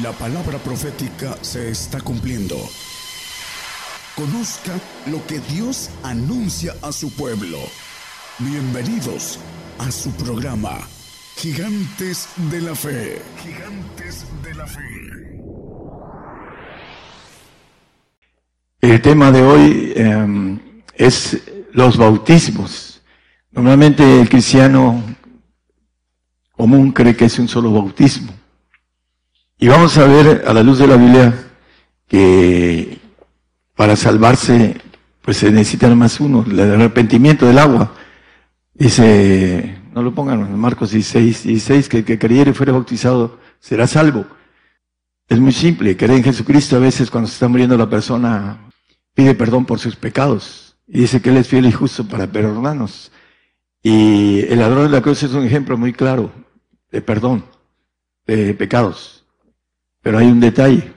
La palabra profética se está cumpliendo. Conozca lo que Dios anuncia a su pueblo. Bienvenidos a su programa, Gigantes de la Fe. Gigantes de la Fe. El tema de hoy em, es los bautismos. Normalmente el cristiano común cree que es un solo bautismo. Y vamos a ver a la luz de la Biblia que para salvarse pues se necesita más uno, el arrepentimiento del agua. Dice, no lo pongan en Marcos 16, 16, que el que creyere y fuere bautizado será salvo. Es muy simple, creer en Jesucristo a veces cuando se está muriendo la persona pide perdón por sus pecados y dice que Él es fiel y justo para perdonarnos. Y el ladrón de la cruz es un ejemplo muy claro de perdón, de pecados. Pero hay un detalle.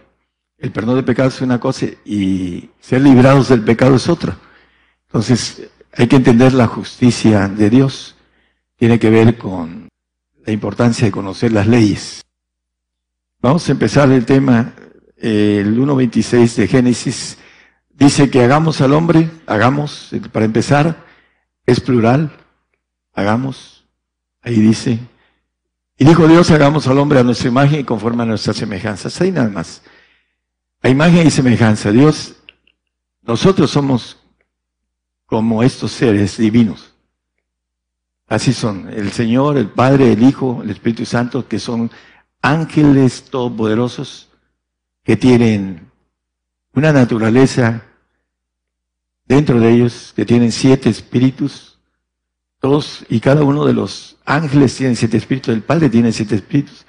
El perdón de pecados es una cosa y ser librados del pecado es otra. Entonces, hay que entender la justicia de Dios. Tiene que ver con la importancia de conocer las leyes. Vamos a empezar el tema, el 1.26 de Génesis. Dice que hagamos al hombre, hagamos, para empezar, es plural, hagamos. Ahí dice, y dijo Dios, hagamos al hombre a nuestra imagen y conforme a nuestras semejanzas. Ahí nada más. A imagen y semejanza. Dios, nosotros somos como estos seres divinos. Así son. El Señor, el Padre, el Hijo, el Espíritu Santo, que son ángeles todopoderosos que tienen una naturaleza dentro de ellos, que tienen siete espíritus, todos y cada uno de los ángeles tienen siete espíritus, el Padre tiene siete espíritus,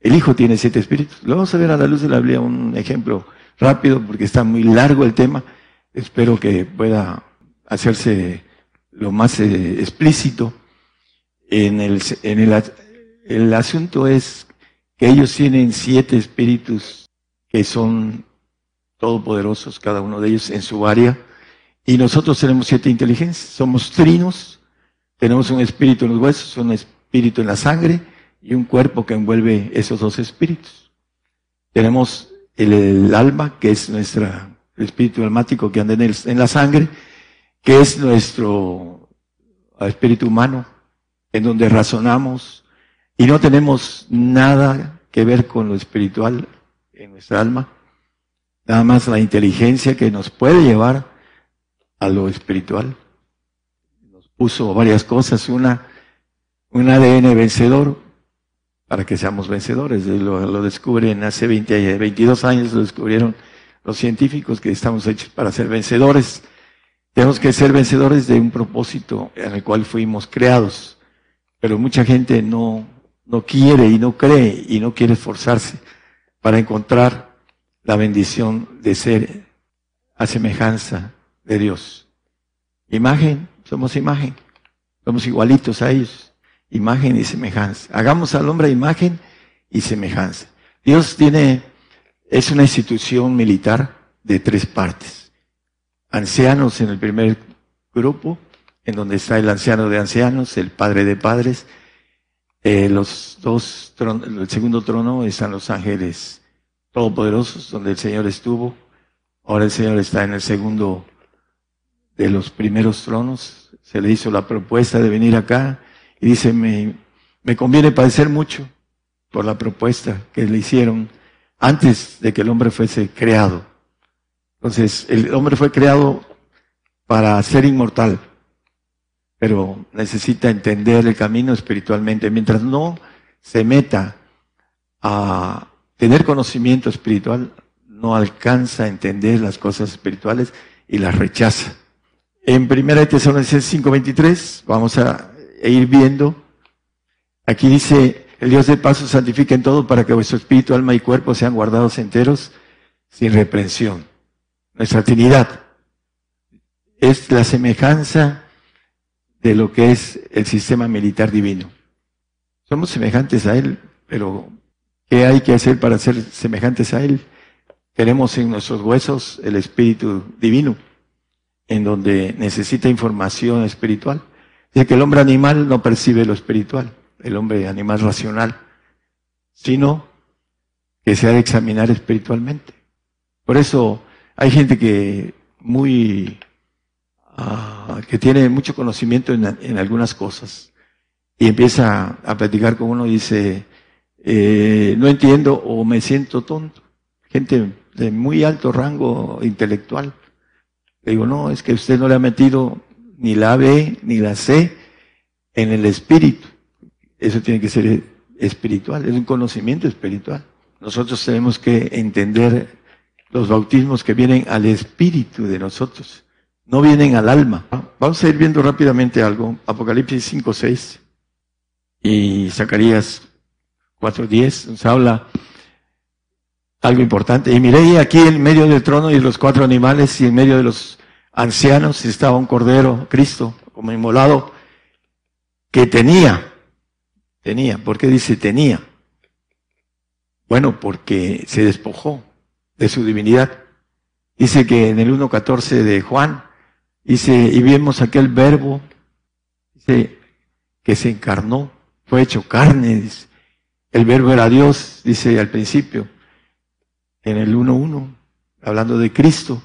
el Hijo tiene siete espíritus. Lo vamos a ver a la luz de la Biblia un ejemplo rápido porque está muy largo el tema. Espero que pueda hacerse lo más eh, explícito. En el, en el, el asunto es que ellos tienen siete espíritus que son todopoderosos, cada uno de ellos en su área, y nosotros tenemos siete inteligencias, somos trinos, tenemos un espíritu en los huesos, un espíritu en la sangre y un cuerpo que envuelve esos dos espíritus. Tenemos el, alma, que es nuestra, el espíritu almático que anda en, en la sangre, que es nuestro espíritu humano, en donde razonamos y no tenemos nada que ver con lo espiritual en nuestra alma, nada más la inteligencia que nos puede llevar a lo espiritual puso varias cosas, una, un ADN vencedor, para que seamos vencedores. Lo, lo descubren hace 20, 22 años, lo descubrieron los científicos que estamos hechos para ser vencedores. Tenemos que ser vencedores de un propósito en el cual fuimos creados. Pero mucha gente no, no quiere y no cree y no quiere esforzarse para encontrar la bendición de ser a semejanza de Dios. Imagen somos imagen. Somos igualitos a ellos. Imagen y semejanza. Hagamos al hombre imagen y semejanza. Dios tiene, es una institución militar de tres partes. Ancianos en el primer grupo, en donde está el anciano de ancianos, el padre de padres. Eh, los dos el segundo trono están los ángeles todopoderosos, donde el Señor estuvo. Ahora el Señor está en el segundo de los primeros tronos, se le hizo la propuesta de venir acá y dice, me, me conviene padecer mucho por la propuesta que le hicieron antes de que el hombre fuese creado. Entonces, el hombre fue creado para ser inmortal, pero necesita entender el camino espiritualmente. Mientras no se meta a tener conocimiento espiritual, no alcanza a entender las cosas espirituales y las rechaza. En 1 Tesalonicenses 5:23 vamos a ir viendo. Aquí dice, el Dios de paso santifica en todo para que vuestro espíritu, alma y cuerpo sean guardados enteros sin reprensión. Nuestra Trinidad es la semejanza de lo que es el sistema militar divino. Somos semejantes a Él, pero ¿qué hay que hacer para ser semejantes a Él? Tenemos en nuestros huesos el Espíritu Divino en donde necesita información espiritual. Dice que el hombre animal no percibe lo espiritual, el hombre animal racional, sino que se ha de examinar espiritualmente. Por eso hay gente que muy ah, que tiene mucho conocimiento en, algunas cosas y empieza a platicar con uno y dice eh, no entiendo o me siento tonto. Gente de muy alto rango intelectual. Le digo, no, es que usted no le ha metido ni la B ni la C en el espíritu. Eso tiene que ser espiritual, es un conocimiento espiritual. Nosotros tenemos que entender los bautismos que vienen al espíritu de nosotros, no vienen al alma. Vamos a ir viendo rápidamente algo. Apocalipsis 5, 6 y Zacarías 4, 10 nos habla algo importante. Y miré aquí en medio del trono y los cuatro animales y en medio de los ancianos estaba un cordero, Cristo, como inmolado, que tenía, tenía, ¿por qué dice tenía? Bueno, porque se despojó de su divinidad. Dice que en el 1.14 de Juan, dice, y vemos aquel verbo, dice, que se encarnó, fue hecho carne. El verbo era Dios, dice al principio, en el 1.1, hablando de Cristo.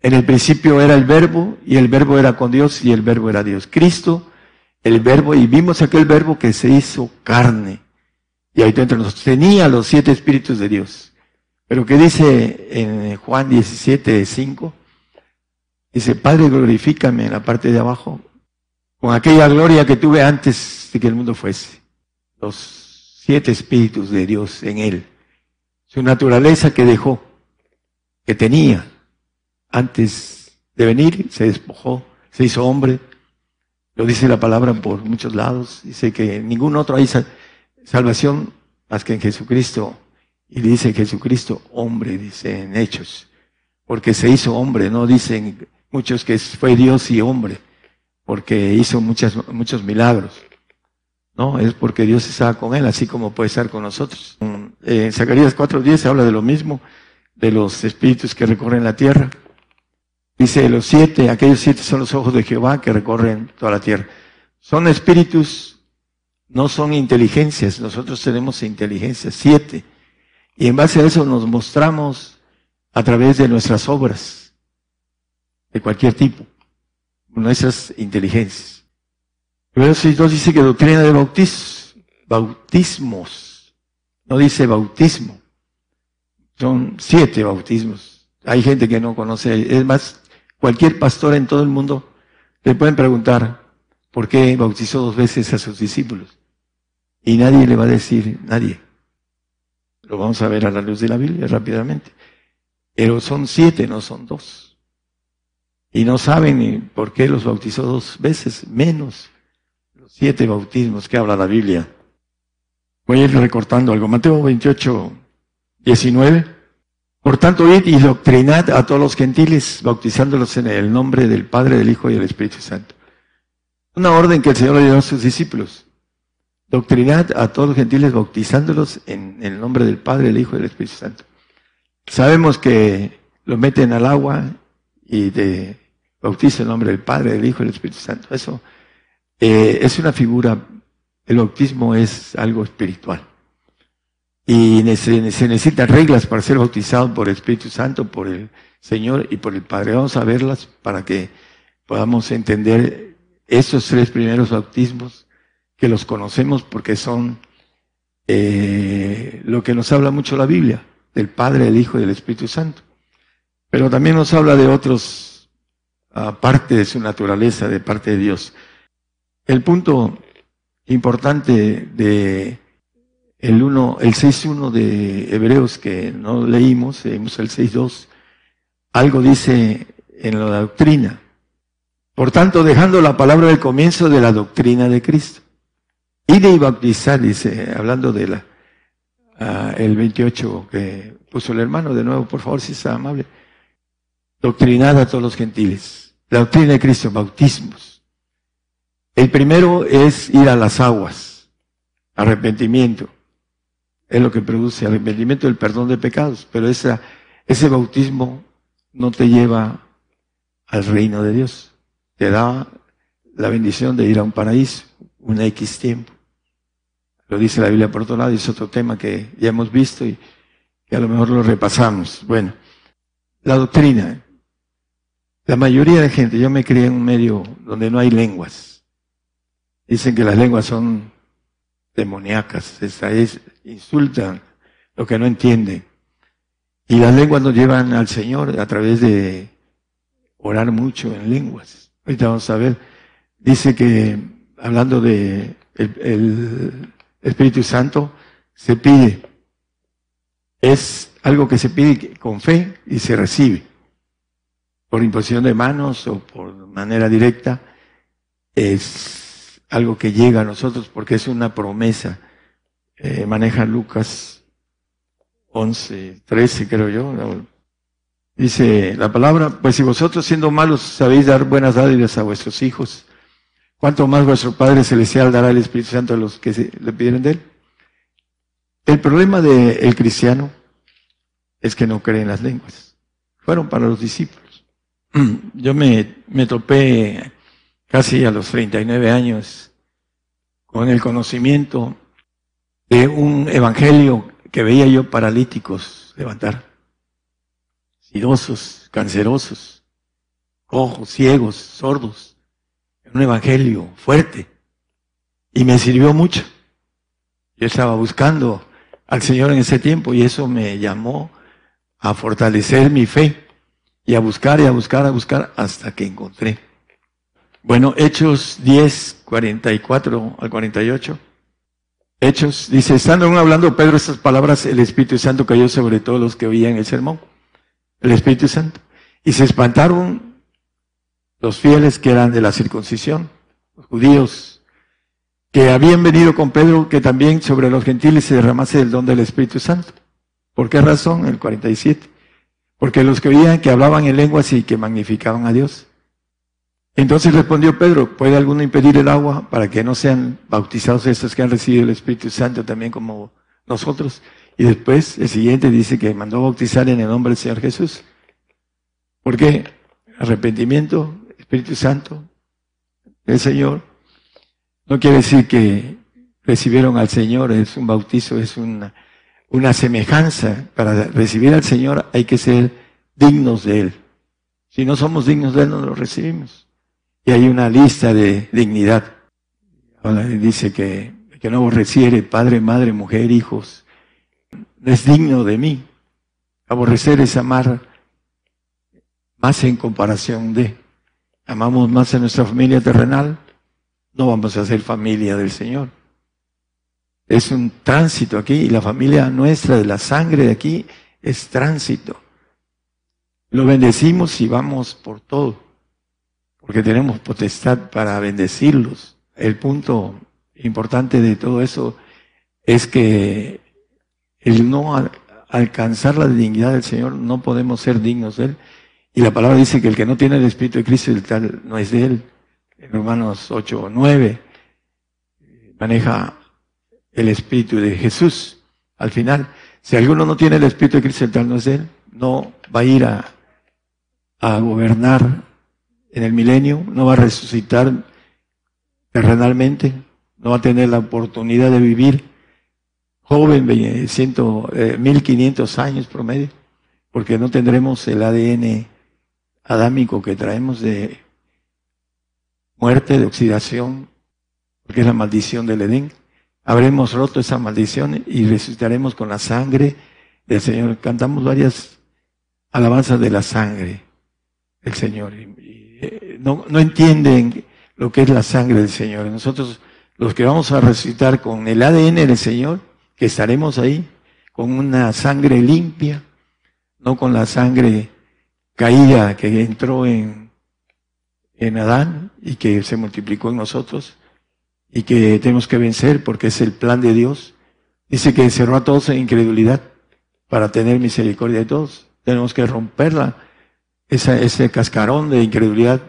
En el principio era el verbo y el verbo era con Dios y el verbo era Dios. Cristo, el verbo, y vimos aquel verbo que se hizo carne. Y ahí entre nosotros tenía los siete espíritus de Dios. Pero que dice en Juan 17, 5, dice, Padre, glorifícame en la parte de abajo, con aquella gloria que tuve antes de que el mundo fuese. Los siete espíritus de Dios en él su naturaleza que dejó, que tenía antes de venir, se despojó, se hizo hombre. Lo dice la palabra por muchos lados. Dice que en ningún otro hay salvación más que en Jesucristo. Y dice Jesucristo hombre, dice en Hechos. Porque se hizo hombre, no dicen muchos que fue Dios y hombre, porque hizo muchas, muchos milagros. No, es porque Dios estaba con él, así como puede estar con nosotros. En Zacarías 4.10 se habla de lo mismo, de los espíritus que recorren la tierra. Dice, los siete, aquellos siete son los ojos de Jehová que recorren toda la tierra. Son espíritus, no son inteligencias. Nosotros tenemos inteligencia, siete. Y en base a eso nos mostramos a través de nuestras obras, de cualquier tipo, nuestras inteligencias. Verso 2 dice que doctrina de bautismos, no dice bautismo. Son siete bautismos. Hay gente que no conoce. Es más, cualquier pastor en todo el mundo le pueden preguntar por qué bautizó dos veces a sus discípulos. Y nadie le va a decir, nadie. Lo vamos a ver a la luz de la Biblia rápidamente. Pero son siete, no son dos. Y no saben por qué los bautizó dos veces, menos siete bautismos que habla la Biblia. Voy a ir recortando algo. Mateo 28, 19. Por tanto, id y doctrinad a todos los gentiles, bautizándolos en el nombre del Padre, del Hijo y del Espíritu Santo. Una orden que el Señor le dio a sus discípulos. Doctrinad a todos los gentiles, bautizándolos en el nombre del Padre, del Hijo y del Espíritu Santo. Sabemos que lo meten al agua y de bautiza en nombre del Padre, del Hijo y del Espíritu Santo. Eso eh, es una figura, el bautismo es algo espiritual. Y se, necesitan reglas para ser bautizado por el Espíritu Santo, por el Señor y por el Padre. Vamos a verlas para que podamos entender esos tres primeros bautismos que los conocemos porque son eh, lo que nos habla mucho la Biblia, del Padre, del Hijo y del Espíritu Santo. Pero también nos habla de otros, aparte de su naturaleza, de parte de Dios. El punto importante de el uno, el 6.1 de Hebreos que no leímos, leímos el 6.2, algo dice en la doctrina. Por tanto, dejando la palabra del comienzo de la doctrina de Cristo. Ide y bautizar, dice, hablando de la, ah, el 28 que puso el hermano, de nuevo, por favor, si está amable. Doctrinad a todos los gentiles. La doctrina de Cristo, bautismos. El primero es ir a las aguas, arrepentimiento. Es lo que produce arrepentimiento, el perdón de pecados. Pero ese bautismo no te lleva al reino de Dios. Te da la bendición de ir a un paraíso, un X tiempo. Lo dice la Biblia por otro lado, es otro tema que ya hemos visto y que a lo mejor lo repasamos. Bueno, la doctrina. La mayoría de gente, yo me crié en un medio donde no hay lenguas. Dicen que las lenguas son demoníacas, esa es, insultan lo que no entienden. Y las lenguas nos llevan al Señor a través de orar mucho en lenguas. Ahorita vamos a ver, dice que hablando de el, Espíritu Santo, se pide. Es algo que se pide con fe y se recibe. Por imposición de manos o por manera directa, es algo que llega a nosotros porque es una promesa. Eh, maneja Lucas 11, 13 creo yo. Dice la palabra, pues si vosotros siendo malos sabéis dar buenas dádivas a vuestros hijos, ¿cuánto más vuestro Padre Celestial dará el Espíritu Santo a los que le piden de él? El problema del cristiano es que no creen las lenguas. Fueron para los discípulos. Yo me, me topé casi a los 39 años con el conocimiento de un evangelio que veía yo paralíticos levantar, sidosos, cancerosos, ojos, ciegos, sordos, un evangelio fuerte. Y me sirvió mucho. Yo estaba buscando al Señor en ese tiempo y eso me llamó a fortalecer mi fe y a buscar y a buscar, a buscar hasta que encontré. Bueno, Hechos 10, 44 al 48. Hechos, dice, estando aún hablando Pedro estas palabras, el Espíritu Santo cayó sobre todos los que oían el sermón. El Espíritu Santo. Y se espantaron los fieles que eran de la circuncisión, los judíos, que habían venido con Pedro, que también sobre los gentiles se derramase el don del Espíritu Santo. ¿Por qué razón? El 47. Porque los que oían que hablaban en lenguas y que magnificaban a Dios. Entonces respondió Pedro, ¿puede alguno impedir el agua para que no sean bautizados estos que han recibido el Espíritu Santo también como nosotros? Y después el siguiente dice que mandó bautizar en el nombre del Señor Jesús. ¿Por qué? Arrepentimiento, Espíritu Santo, el Señor. No quiere decir que recibieron al Señor, es un bautizo, es una, una semejanza. Para recibir al Señor hay que ser dignos de Él. Si no somos dignos de Él, no lo recibimos. Y hay una lista de dignidad. dice que, que no aborreciere padre, madre, mujer, hijos. es digno de mí. Aborrecer es amar más en comparación de. Amamos más a nuestra familia terrenal, no vamos a ser familia del Señor. Es un tránsito aquí y la familia nuestra de la sangre de aquí es tránsito. Lo bendecimos y vamos por todo porque tenemos potestad para bendecirlos. El punto importante de todo eso es que el no alcanzar la dignidad del Señor, no podemos ser dignos de Él. Y la palabra dice que el que no tiene el Espíritu de Cristo, el tal no es de Él. En Romanos 8 o 9 maneja el Espíritu de Jesús. Al final, si alguno no tiene el Espíritu de Cristo, el tal no es de Él, no va a ir a, a gobernar en el milenio, no va a resucitar terrenalmente, no va a tener la oportunidad de vivir joven, ciento, eh, 1500 años promedio, porque no tendremos el ADN adámico que traemos de muerte, de oxidación, porque es la maldición del Edén. Habremos roto esa maldición y resucitaremos con la sangre del Señor. Cantamos varias alabanzas de la sangre del Señor. No, no entienden lo que es la sangre del Señor. Nosotros, los que vamos a resucitar con el ADN del Señor, que estaremos ahí, con una sangre limpia, no con la sangre caída que entró en, en Adán y que se multiplicó en nosotros y que tenemos que vencer porque es el plan de Dios. Dice que cerró a todos en incredulidad para tener misericordia de todos. Tenemos que romperla ese cascarón de incredulidad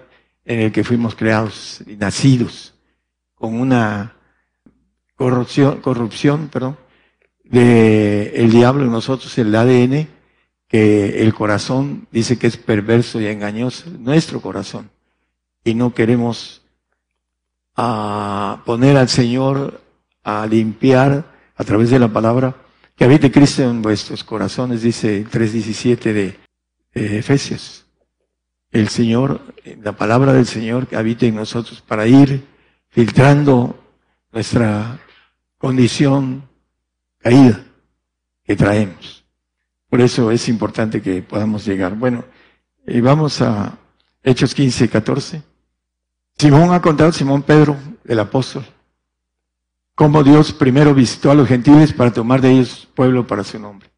en el que fuimos creados y nacidos, con una corrupción, corrupción perdón, de el diablo en nosotros, el ADN, que el corazón dice que es perverso y engañoso, nuestro corazón, y no queremos a poner al Señor a limpiar a través de la palabra que habite Cristo en vuestros corazones, dice el 3.17 de Efesios. El Señor, la palabra del Señor que habite en nosotros para ir filtrando nuestra condición caída que traemos. Por eso es importante que podamos llegar. Bueno, y vamos a Hechos 15, 14. Simón ha contado, Simón Pedro, el apóstol, cómo Dios primero visitó a los gentiles para tomar de ellos pueblo para su nombre.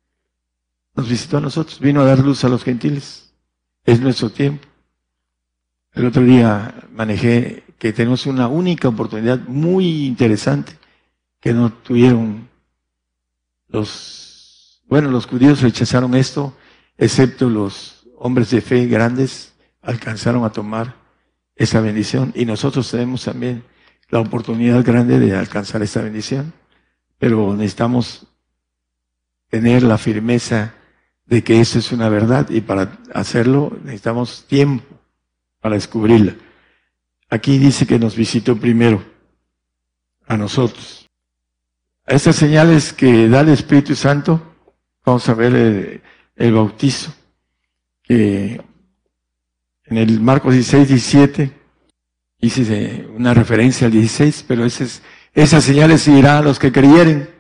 Nos visitó a nosotros, vino a dar luz a los gentiles. Es nuestro tiempo. El otro día manejé que tenemos una única oportunidad muy interesante que no tuvieron los, bueno, los judíos rechazaron esto, excepto los hombres de fe grandes alcanzaron a tomar esa bendición y nosotros tenemos también la oportunidad grande de alcanzar esa bendición, pero necesitamos tener la firmeza de que eso es una verdad y para hacerlo necesitamos tiempo para descubrirla. Aquí dice que nos visitó primero a nosotros. A estas señales que da el Espíritu Santo, vamos a ver el, bautizo, que en el Marcos 16, 17, hice una referencia al 16, pero esas, esas señales seguirán a los que creyeren.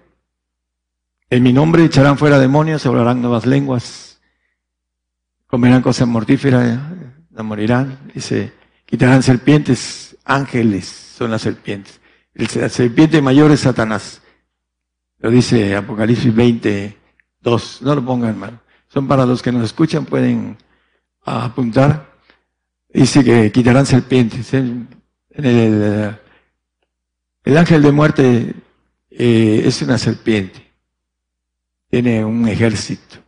En mi nombre echarán fuera demonios, hablarán nuevas lenguas, comerán cosas mortíferas, no morirán, dice, quitarán serpientes, ángeles son las serpientes. La serpiente mayor es Satanás. Lo dice Apocalipsis 20, 2. No lo pongan, hermano. Son para los que nos escuchan, pueden apuntar. Dice que quitarán serpientes. El ángel de muerte eh, es una serpiente. Tiene un ejército.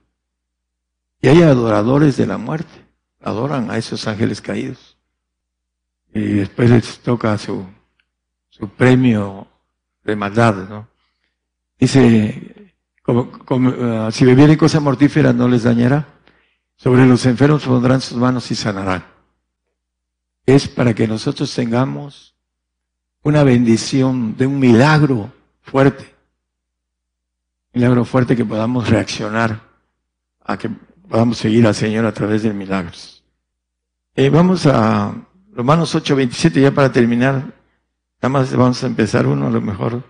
Y hay adoradores de la muerte. Adoran a esos ángeles caídos. Y después les toca su, premio de maldad, ¿no? Dice, como, uh, si bebieren cosa mortífera no les dañará. Sobre los enfermos pondrán sus manos y sanarán es para que nosotros tengamos una bendición de un milagro fuerte. Milagro fuerte que podamos reaccionar a que podamos seguir al Señor a través de milagros. Eh, vamos a Romanos 8, 27 ya para terminar. Nada más vamos a empezar uno, a lo mejor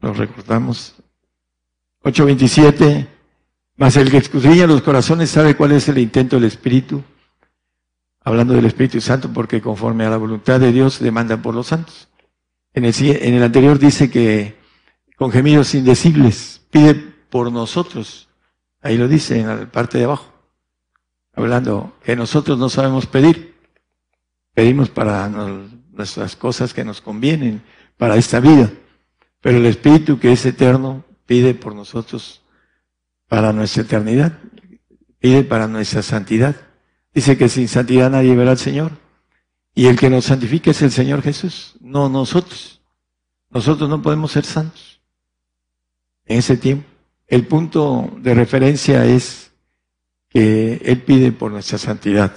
lo recordamos. 8.27, mas el que escudriña los corazones sabe cuál es el intento del Espíritu hablando del Espíritu Santo, porque conforme a la voluntad de Dios demanda por los santos. En el, en el anterior dice que con gemidos indecibles pide por nosotros. Ahí lo dice en la parte de abajo. Hablando que nosotros no sabemos pedir. Pedimos para nuestras cosas que nos convienen, para esta vida. Pero el Espíritu que es eterno pide por nosotros para nuestra eternidad. Pide para nuestra santidad. Dice que sin santidad nadie verá al Señor. Y el que nos santifica es el Señor Jesús, no nosotros. Nosotros no podemos ser santos en ese tiempo. El punto de referencia es que Él pide por nuestra santidad.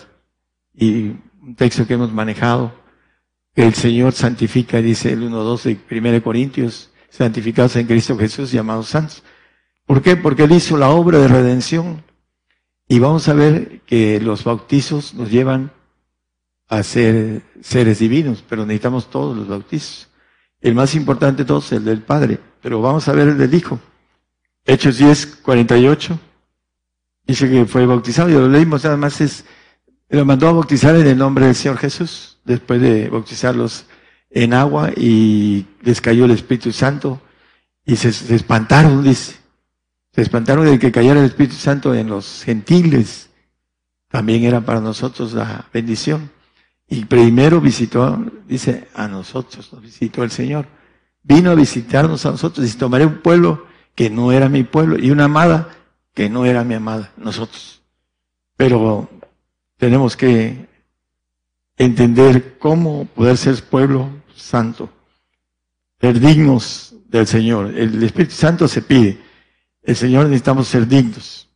Y un texto que hemos manejado, el Señor santifica, dice el 1.2 de 1 Corintios, santificados en Cristo Jesús, llamados santos. ¿Por qué? Porque Él hizo la obra de redención y vamos a ver que los bautizos nos llevan a ser seres divinos, pero necesitamos todos los bautizos. El más importante de todos es el del Padre, pero vamos a ver el del Hijo. Hechos 10, 48. Dice que fue bautizado, y lo leímos, además es, lo mandó a bautizar en el nombre del Señor Jesús, después de bautizarlos en agua y les cayó el Espíritu Santo y se, se espantaron, dice. Se espantaron de que cayera el Espíritu Santo en los gentiles. También era para nosotros la bendición. Y primero visitó, dice, a nosotros, nos visitó el Señor. Vino a visitarnos a nosotros y tomaré un pueblo que no era mi pueblo y una amada que no era mi amada, nosotros. Pero tenemos que entender cómo poder ser pueblo santo, ser dignos del Señor. El Espíritu Santo se pide. El Señor necesitamos ser dignos.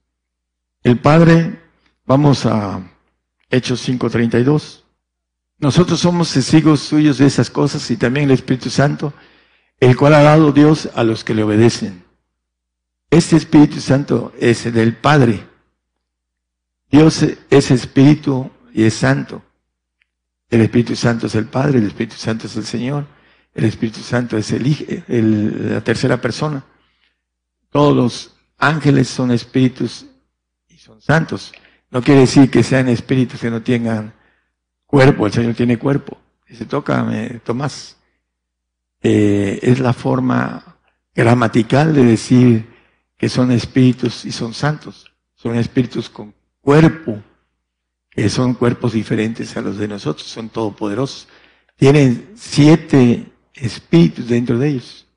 El Padre, vamos a Hechos 5:32. Nosotros somos testigos suyos de esas cosas y también el Espíritu Santo, el cual ha dado Dios a los que le obedecen. Este Espíritu Santo es el del Padre. Dios es Espíritu y es Santo. El Espíritu Santo es el Padre, el Espíritu Santo es el Señor, el Espíritu Santo es el, la tercera persona. Todos los ángeles son espíritus y son santos. No quiere decir que sean espíritus que no tengan cuerpo, el Señor tiene cuerpo. Dice, tócame, Tomás. Eh, es la forma gramatical de decir que son espíritus y son santos. Son espíritus con cuerpo, que son cuerpos diferentes a los de nosotros, son todopoderosos. Tienen siete espíritus dentro de ellos,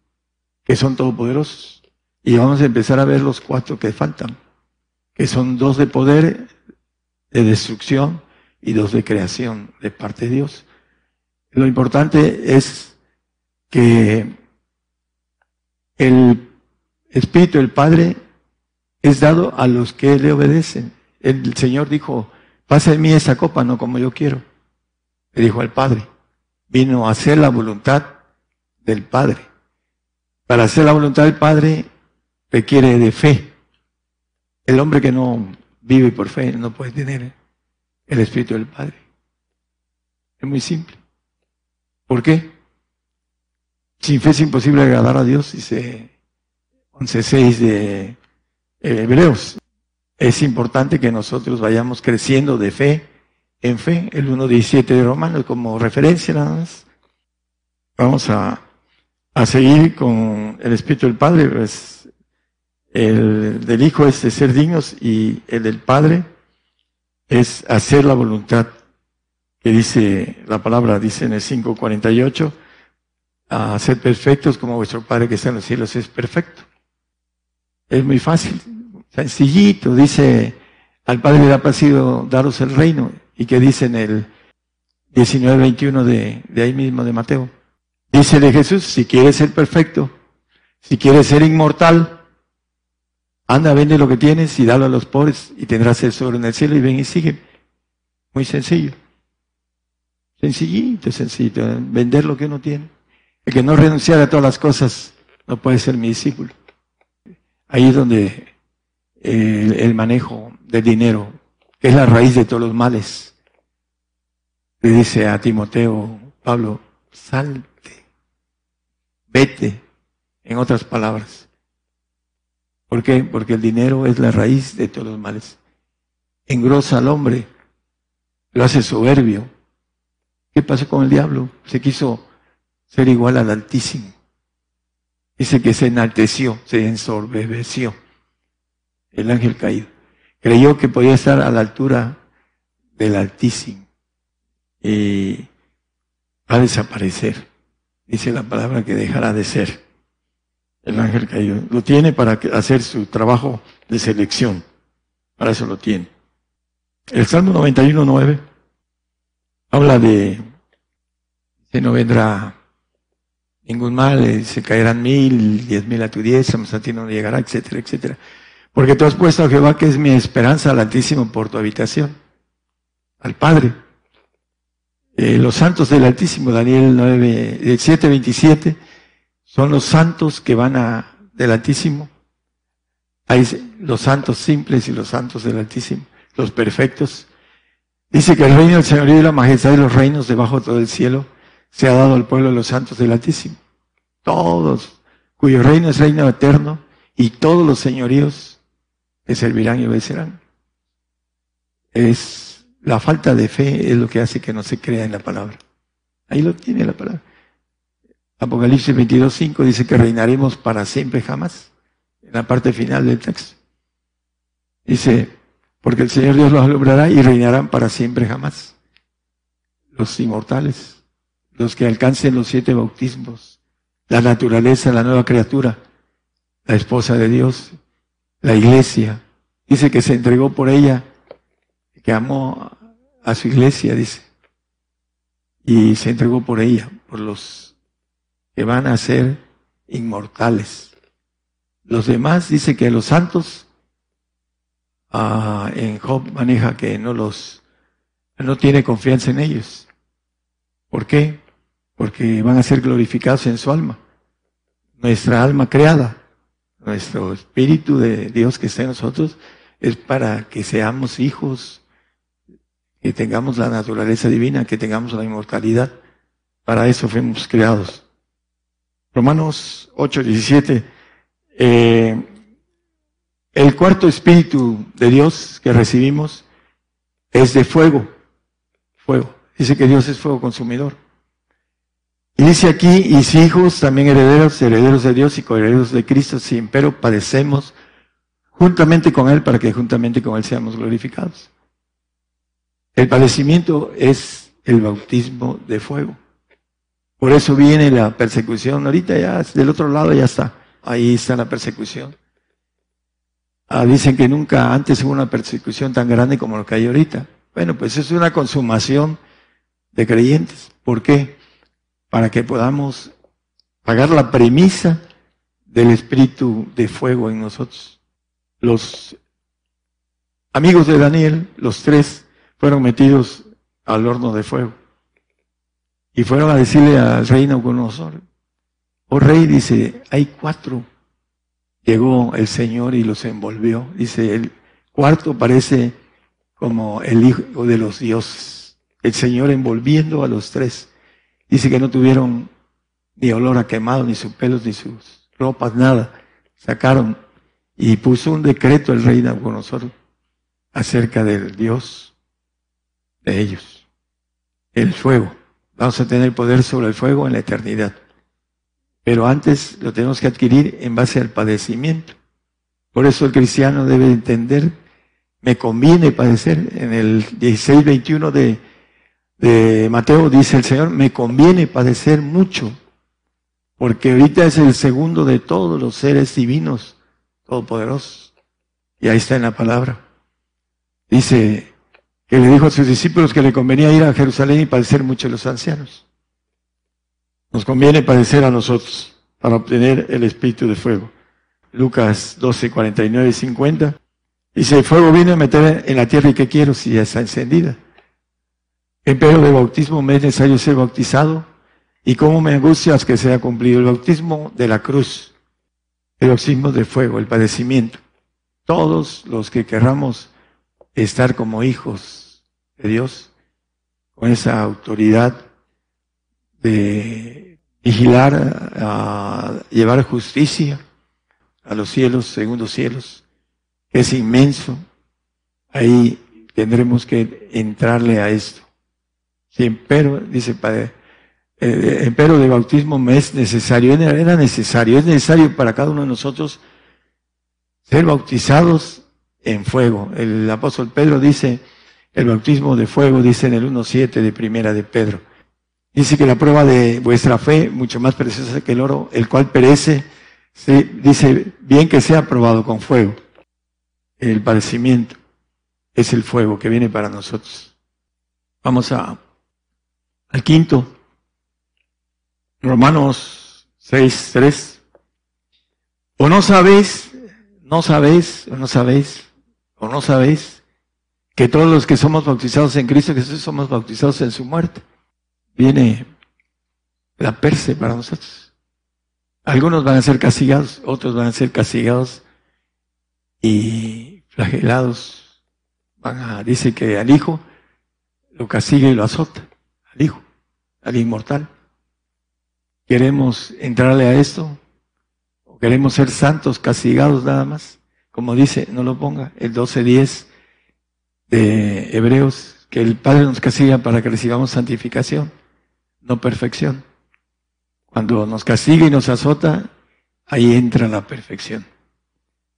que son todopoderosos. Y vamos a empezar a ver los cuatro que faltan, que son dos de poder, de destrucción y dos de creación de parte de Dios. Lo importante es que el Espíritu del Padre es dado a los que le obedecen. El Señor dijo, pasa en mí esa copa, no como yo quiero. Le dijo al Padre. Vino a hacer la voluntad del Padre. Para hacer la voluntad del Padre requiere de fe. El hombre que no vive por fe no puede tener el Espíritu del Padre. Es muy simple. ¿Por qué? Sin fe es imposible agradar a Dios, dice 11.6 de Hebreos. Es importante que nosotros vayamos creciendo de fe en fe. El 1.17 de Romanos como referencia nada más. Vamos a, a seguir con el Espíritu del Padre. Pues, el del Hijo es de ser dignos y el del Padre es hacer la voluntad que dice la palabra, dice en el 5.48, a ser perfectos como vuestro Padre que está en los cielos es perfecto. Es muy fácil, sencillito, dice, al Padre le ha placido daros el reino, y que dice en el 19.21 de, de ahí mismo de Mateo. Dice de Jesús, si quieres ser perfecto, si quieres ser inmortal, anda, vende lo que tienes y dalo a los pobres y tendrás el sobre en el cielo y ven y sigue. Muy sencillo. Sencillito, sencillito. Vender lo que uno tiene. El que no renunciara a todas las cosas no puede ser mi discípulo. Ahí es donde el, el manejo del dinero, que es la raíz de todos los males, le dice a Timoteo, Pablo, salte, vete, en otras palabras. ¿Por qué? Porque el dinero es la raíz de todos los males. Engrosa al hombre, lo hace soberbio, ¿Qué pasó con el diablo? Se quiso ser igual al Altísimo. Dice que se enalteció, se ensorbeció. El ángel caído. Creyó que podía estar a la altura del Altísimo. Y va a desaparecer. Dice la palabra que dejará de ser. El ángel caído. Lo tiene para hacer su trabajo de selección. Para eso lo tiene. El Salmo 91, 9 habla de que no vendrá ningún mal, se caerán mil, diez mil a tu diez, a ti no llegará, etcétera, etcétera. Porque tú has puesto a Jehová, que es mi esperanza, al Altísimo por tu habitación, al Padre. Eh, los santos del Altísimo, Daniel 9, 7, 27, son los santos que van a, del Altísimo. Hay los santos simples y los santos del Altísimo, los perfectos. Dice que el reino del Señor y la majestad de los reinos debajo de todo el cielo se ha dado al pueblo de los santos del Altísimo. Todos, cuyo reino es reino eterno y todos los señoríos le servirán y obedecerán. Es la falta de fe es lo que hace que no se crea en la palabra. Ahí lo tiene la palabra. Apocalipsis 22.5 dice que reinaremos para siempre jamás. En la parte final del texto. Dice, porque el Señor Dios los alumbrará y reinarán para siempre jamás. Los inmortales, los que alcancen los siete bautismos, la naturaleza, la nueva criatura, la esposa de Dios, la iglesia. Dice que se entregó por ella, que amó a su iglesia, dice. Y se entregó por ella, por los que van a ser inmortales. Los demás dice que los santos Ah, en Job maneja que no los, no tiene confianza en ellos. ¿Por qué? Porque van a ser glorificados en su alma. Nuestra alma creada, nuestro espíritu de Dios que está en nosotros, es para que seamos hijos, que tengamos la naturaleza divina, que tengamos la inmortalidad. Para eso fuimos creados. Romanos 8, 17. Eh, el cuarto espíritu de Dios que recibimos es de fuego. Fuego. Dice que Dios es fuego consumidor. Y dice aquí, y si hijos, también herederos, herederos de Dios y coherederos de Cristo, si pero padecemos juntamente con Él para que juntamente con Él seamos glorificados. El padecimiento es el bautismo de fuego. Por eso viene la persecución. Ahorita ya del otro lado ya está. Ahí está la persecución. Ah, dicen que nunca antes hubo una persecución tan grande como lo que hay ahorita. Bueno, pues es una consumación de creyentes. ¿Por qué? Para que podamos pagar la premisa del espíritu de fuego en nosotros. Los amigos de Daniel, los tres, fueron metidos al horno de fuego. Y fueron a decirle al rey Nabucodonosor, oh rey, dice, hay cuatro. Llegó el Señor y los envolvió. Dice, el cuarto parece como el hijo de los dioses. El Señor envolviendo a los tres. Dice que no tuvieron ni olor a quemado, ni sus pelos, ni sus ropas, nada. Sacaron y puso un decreto el rey Nabucodonosor acerca del Dios de ellos. El fuego. Vamos a tener poder sobre el fuego en la eternidad. Pero antes lo tenemos que adquirir en base al padecimiento. Por eso el cristiano debe entender, me conviene padecer. En el 16, 21 de, de Mateo dice el Señor, me conviene padecer mucho, porque ahorita es el segundo de todos los seres divinos, todopoderosos. Y ahí está en la palabra. Dice, que le dijo a sus discípulos que le convenía ir a Jerusalén y padecer mucho los ancianos. Nos conviene padecer a nosotros para obtener el espíritu de fuego. Lucas 12, 49 y 50. Dice, el fuego vino a meter en la tierra y qué quiero si ya está encendida. Empero de bautismo me es necesario ser bautizado y cómo me angustias que sea cumplido el bautismo de la cruz, el bautismo de fuego, el padecimiento. Todos los que querramos estar como hijos de Dios, con esa autoridad de vigilar, a, llevar justicia a los cielos, segundos cielos, es inmenso. Ahí tendremos que entrarle a esto. Si empero, dice Padre, eh, empero de bautismo me es necesario, era necesario, es necesario para cada uno de nosotros ser bautizados en fuego. El apóstol Pedro dice, el bautismo de fuego, dice en el 1.7 de primera de Pedro. Dice que la prueba de vuestra fe, mucho más preciosa que el oro, el cual perece, dice bien que sea probado con fuego. El padecimiento es el fuego que viene para nosotros. Vamos a, al quinto. Romanos 6.3. O no sabéis, no sabéis, o no sabéis, o no sabéis que todos los que somos bautizados en Cristo Jesús somos bautizados en su muerte. Viene la perse para nosotros. Algunos van a ser castigados, otros van a ser castigados y flagelados. Van a, dice que al hijo lo castiga y lo azota, al hijo, al inmortal. ¿Queremos entrarle a esto? ¿O queremos ser santos, castigados nada más? Como dice, no lo ponga, el 12.10 de Hebreos, que el Padre nos castiga para que recibamos santificación, no perfección. Cuando nos castiga y nos azota, ahí entra la perfección.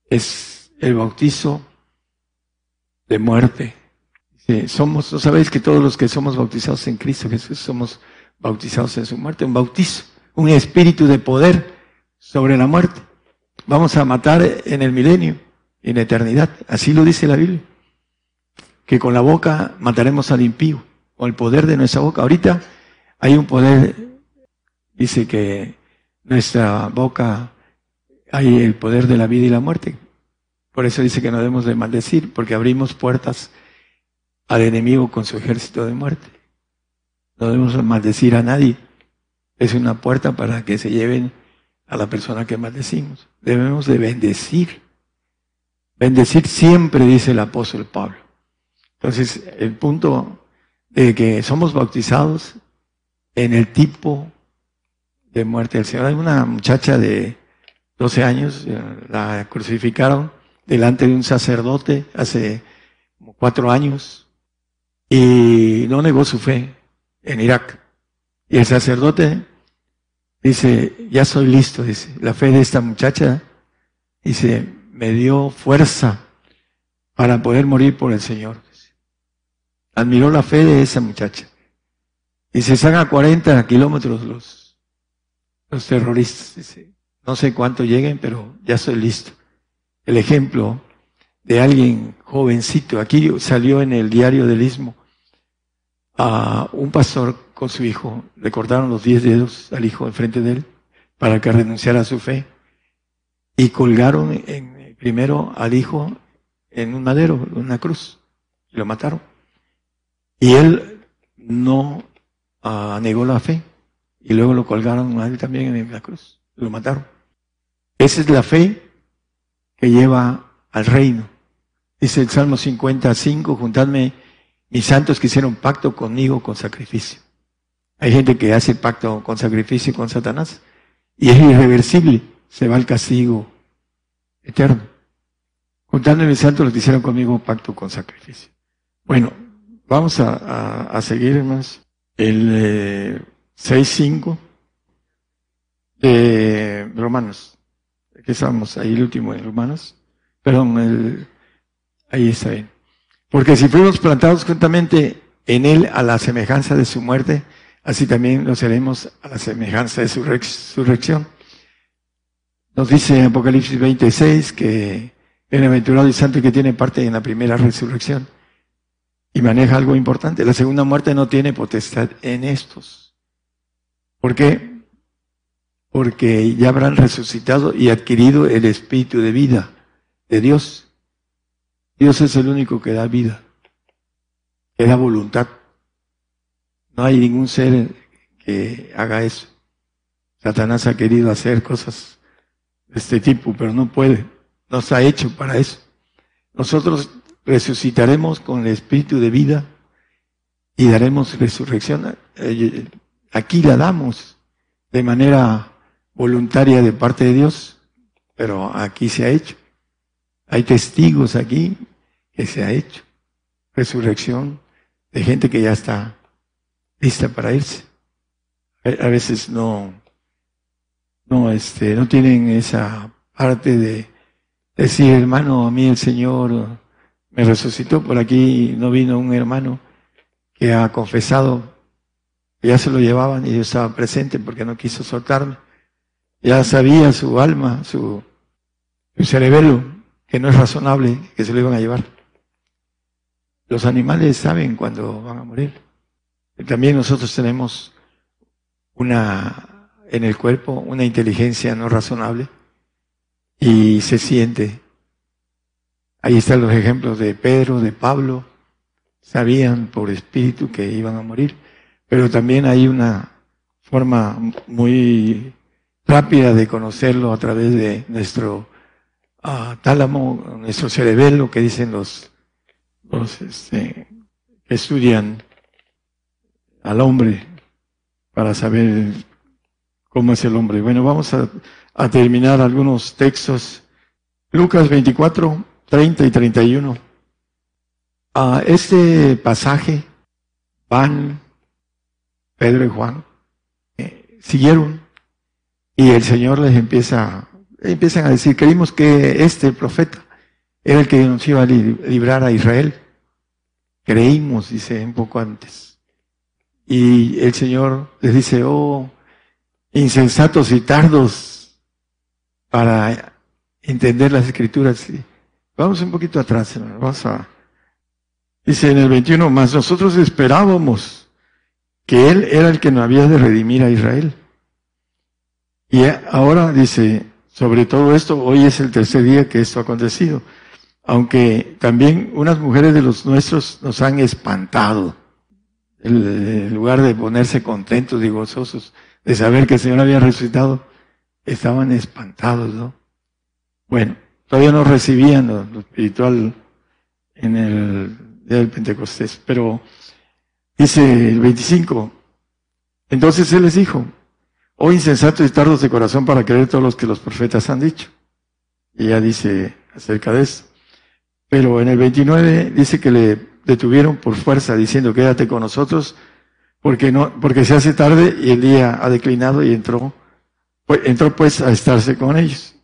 Es el bautizo de muerte. somos, ¿no sabéis que todos los que somos bautizados en Cristo Jesús somos bautizados en su muerte? Un bautizo, un espíritu de poder sobre la muerte. Vamos a matar en el milenio, en eternidad. Así lo dice la Biblia que con la boca mataremos al impío, o el poder de nuestra boca. Ahorita hay un poder, dice que nuestra boca hay el poder de la vida y la muerte. Por eso dice que no debemos de maldecir, porque abrimos puertas al enemigo con su ejército de muerte. No debemos maldecir a nadie. Es una puerta para que se lleven a la persona que maldecimos. Debemos de bendecir. Bendecir siempre, dice el apóstol Pablo. Entonces, el punto de que somos bautizados en el tipo de muerte del Señor. Hay una muchacha de 12 años, eh, la crucificaron delante de un sacerdote hace como cuatro años y no negó su fe en Irak. Y el sacerdote dice, ya soy listo, dice, la fe de esta muchacha, dice, me dio fuerza para poder morir por el Señor. Admiró la fe de esa muchacha. Y se están a 40 kilómetros los, los terroristas. Dice, no sé cuánto lleguen, pero ya estoy listo. El ejemplo de alguien jovencito. Aquí salió en el diario del Istmo a un pastor con su hijo. Le cortaron los diez dedos al hijo enfrente de él para que renunciara a su fe. Y colgaron en, primero al hijo en un madero, una cruz. Y lo mataron. Y él no uh, negó la fe. Y luego lo colgaron a él también en la cruz. Lo mataron. Esa es la fe que lleva al reino. Dice el Salmo 55, juntadme mis santos que hicieron pacto conmigo con sacrificio. Hay gente que hace pacto con sacrificio con Satanás y es irreversible, se va al castigo eterno. Juntadme mis santos los que hicieron conmigo pacto con sacrificio. Bueno, vamos a, seguir más. El eh, 6.5 de Romanos. Aquí estamos, ahí el último en Romanos. Perdón, el, ahí está bien. Porque si fuimos plantados juntamente en Él a la semejanza de su muerte, así también lo seremos a la semejanza de su resurrección. Nos dice en Apocalipsis 26 que bienaventurado y santo que tiene parte en la primera resurrección. Y maneja algo importante. La segunda muerte no tiene potestad en estos. ¿Por qué? Porque ya habrán resucitado y adquirido el espíritu de vida de Dios. Dios es el único que da vida, que da voluntad. No hay ningún ser que haga eso. Satanás ha querido hacer cosas de este tipo, pero no puede. No está hecho para eso. Nosotros resucitaremos con el espíritu de vida y daremos resurrección. Eh, aquí la damos de manera voluntaria de parte de Dios, pero aquí se ha hecho. Hay testigos aquí que se ha hecho. Resurrección de gente que ya está lista para irse. A veces no, no, este, no tienen esa parte de decir, hermano, a mí el Señor me resucitó. Por aquí no vino un hermano que ha confesado que ya se lo llevaban y yo estaba presente porque no quiso soltarme. Ya sabía su alma, su, su cerebelo, que no es razonable que se lo iban a llevar. Los animales saben cuando van a morir. También nosotros tenemos una, en el cuerpo, una inteligencia no razonable y se siente Ahí están los ejemplos de Pedro, de Pablo. Sabían por espíritu que iban a morir. Pero también hay una forma muy rápida de conocerlo a través de nuestro uh, tálamo, nuestro cerebelo, que dicen los, los este, que estudian al hombre para saber cómo es el hombre. Bueno, vamos a, a terminar algunos textos. Lucas 24, 30 y 31. A este pasaje van Pedro y Juan, eh, siguieron y el Señor les empieza, empiezan a decir, creímos que este profeta era el que nos iba a librar a Israel. Creímos, dice un poco antes. Y el Señor les dice, oh, insensatos y tardos para entender las escrituras. Vamos un poquito atrás, Vamos a. Dice en el 21, más nosotros esperábamos que Él era el que nos había de redimir a Israel. Y ahora dice, sobre todo esto, hoy es el tercer día que esto ha acontecido. Aunque también unas mujeres de los nuestros nos han espantado. En lugar de ponerse contentos y gozosos de saber que el Señor había resucitado, estaban espantados, ¿no? Bueno, todavía no recibían lo, espiritual en el día del Pentecostés, pero dice el 25, entonces él les dijo, oh insensatos y tardos de corazón para creer todos los que los profetas han dicho. Y ya dice acerca de eso. Pero en el 29 dice que le detuvieron por fuerza diciendo quédate con nosotros porque no, porque se hace tarde y el día ha declinado y entró, pues, entró pues a estarse con ellos.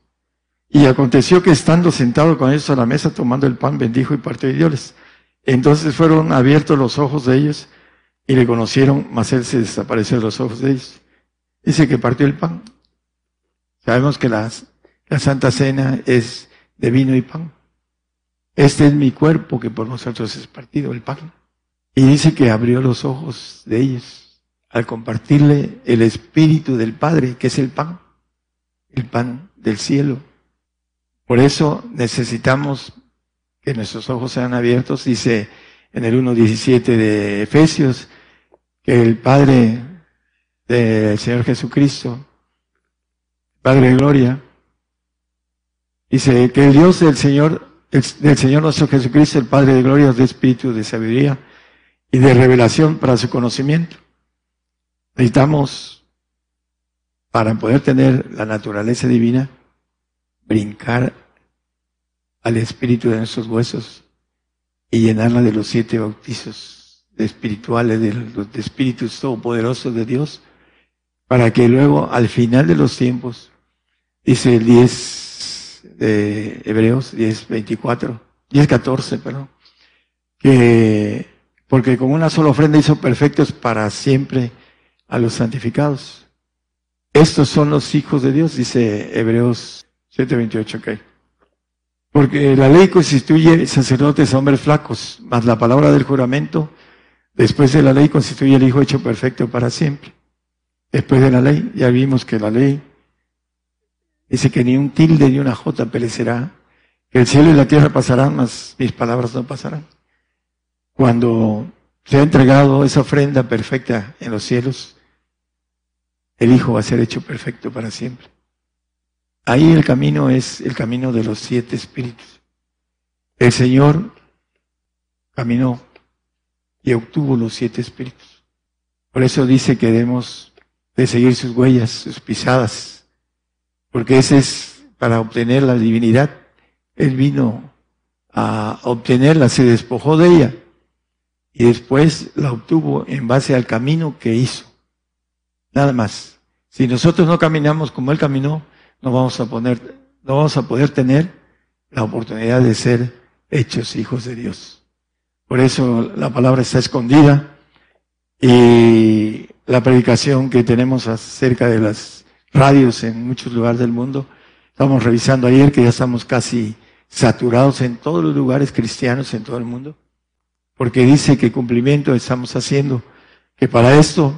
Y aconteció que estando sentado con ellos a la mesa tomando el pan, bendijo y partió y dioles. Entonces fueron abiertos los ojos de ellos y le conocieron, mas él se desapareció de los ojos de ellos. Dice que partió el pan. Sabemos que la Santa Cena es de vino y pan. Este es mi cuerpo que por nosotros es partido, el pan. Y dice que abrió los ojos de ellos al compartirle el espíritu del Padre, que es el pan, el pan del cielo. Por eso necesitamos que nuestros ojos sean abiertos, dice en el 1.17 de Efesios, que el Padre del Señor Jesucristo, Padre de Gloria, dice que el Dios del Señor, del Señor nuestro Jesucristo, el Padre de Gloria, de espíritu de sabiduría y de revelación para su conocimiento. Necesitamos, para poder tener la naturaleza divina, brincar al espíritu de nuestros huesos y llenarla de los siete bautizos espirituales, de los espíritus todopoderosos de Dios, para que luego, al final de los tiempos, dice el 10 de Hebreos, 10, 24, 10, 14, perdón, que porque con una sola ofrenda hizo perfectos para siempre a los santificados. Estos son los hijos de Dios, dice Hebreos 7:28, ok. Porque la ley constituye sacerdotes hombres flacos, mas la palabra del juramento, después de la ley, constituye el Hijo hecho perfecto para siempre. Después de la ley, ya vimos que la ley dice que ni un tilde ni una jota perecerá, que el cielo y la tierra pasarán, mas mis palabras no pasarán. Cuando se ha entregado esa ofrenda perfecta en los cielos, el Hijo va a ser hecho perfecto para siempre. Ahí el camino es el camino de los siete espíritus. El Señor caminó y obtuvo los siete espíritus. Por eso dice que debemos de seguir sus huellas, sus pisadas, porque ese es para obtener la divinidad. Él vino a obtenerla, se despojó de ella y después la obtuvo en base al camino que hizo. Nada más. Si nosotros no caminamos como Él caminó, no vamos a poner, no vamos a poder tener la oportunidad de ser hechos hijos de Dios. Por eso la palabra está escondida y la predicación que tenemos acerca de las radios en muchos lugares del mundo, estamos revisando ayer que ya estamos casi saturados en todos los lugares cristianos en todo el mundo, porque dice que cumplimiento estamos haciendo, que para esto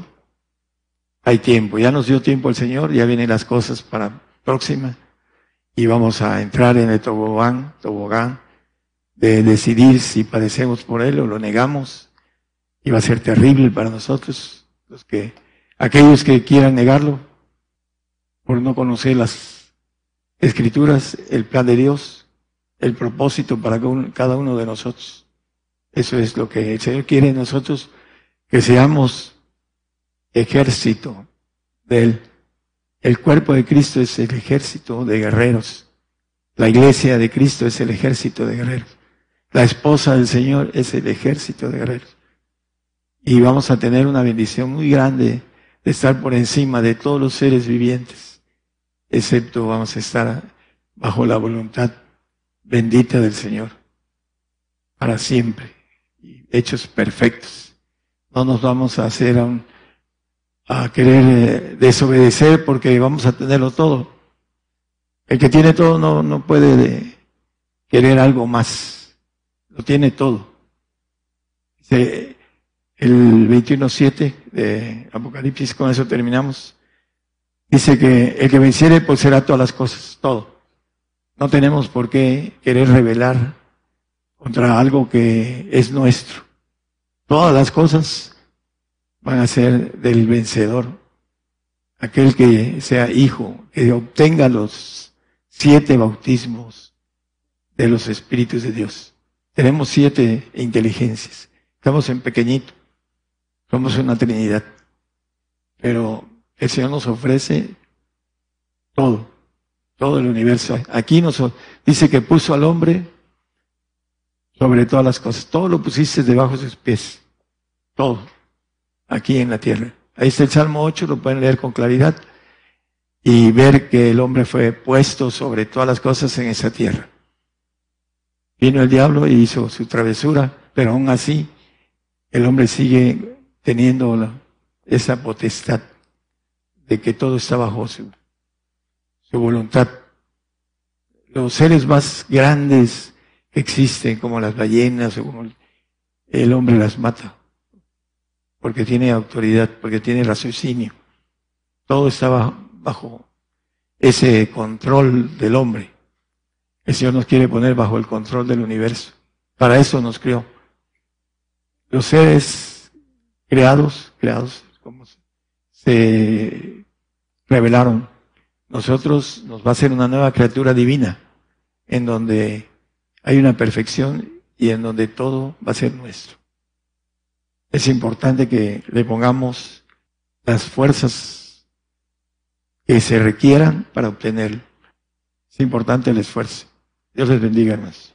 hay tiempo, ya nos dio tiempo el Señor, ya vienen las cosas para próxima y vamos a entrar en el tobogán, tobogán de decidir si padecemos por él o lo negamos y va a ser terrible para nosotros, los que, aquellos que quieran negarlo por no conocer las escrituras, el plan de Dios, el propósito para cada uno de nosotros. Eso es lo que el Señor quiere nosotros, que seamos ejército de Él el cuerpo de Cristo es el ejército de guerreros. La iglesia de Cristo es el ejército de guerreros. La esposa del Señor es el ejército de guerreros. Y vamos a tener una bendición muy grande de estar por encima de todos los seres vivientes, excepto vamos a estar bajo la voluntad bendita del Señor para siempre, hechos perfectos. No nos vamos a hacer a a querer eh, desobedecer porque vamos a tenerlo todo. El que tiene todo no, no puede querer algo más. Lo tiene todo. El 21.7 de Apocalipsis, con eso terminamos. Dice que el que venciere pues será todas las cosas, todo. No tenemos por qué querer rebelar contra algo que es nuestro. Todas las cosas van a ser del vencedor. aquel que sea hijo, que obtenga los siete bautismos de los espíritus de Dios. Tenemos siete inteligencias. Estamos en pequeñito. Somos una Trinidad. Pero el Señor nos ofrece todo, todo el universo. Aquí nos dice que puso al hombre sobre todas las cosas. Todo lo pusiste debajo de sus pies. Todo. Aquí en la tierra. Ahí está el Salmo 8, lo pueden leer con claridad y ver que el hombre fue puesto sobre todas las cosas en esa tierra. Vino el diablo y hizo su travesura, pero aún así el hombre sigue teniendo esa potestad de que todo está bajo su, voluntad. Los seres más grandes que existen, como las ballenas o como el hombre las mata, porque tiene autoridad, porque tiene raciocinio. Todo estaba bajo ese control del hombre. El Señor nos quiere poner bajo el control del universo. Para eso nos creó. Los seres creados, creados, como se revelaron. Nosotros nos va a ser una nueva criatura divina, en donde hay una perfección y en donde todo va a ser nuestro. Es importante que le pongamos las fuerzas que se requieran para obtenerlo. Es importante el esfuerzo. Dios les bendiga, hermanos.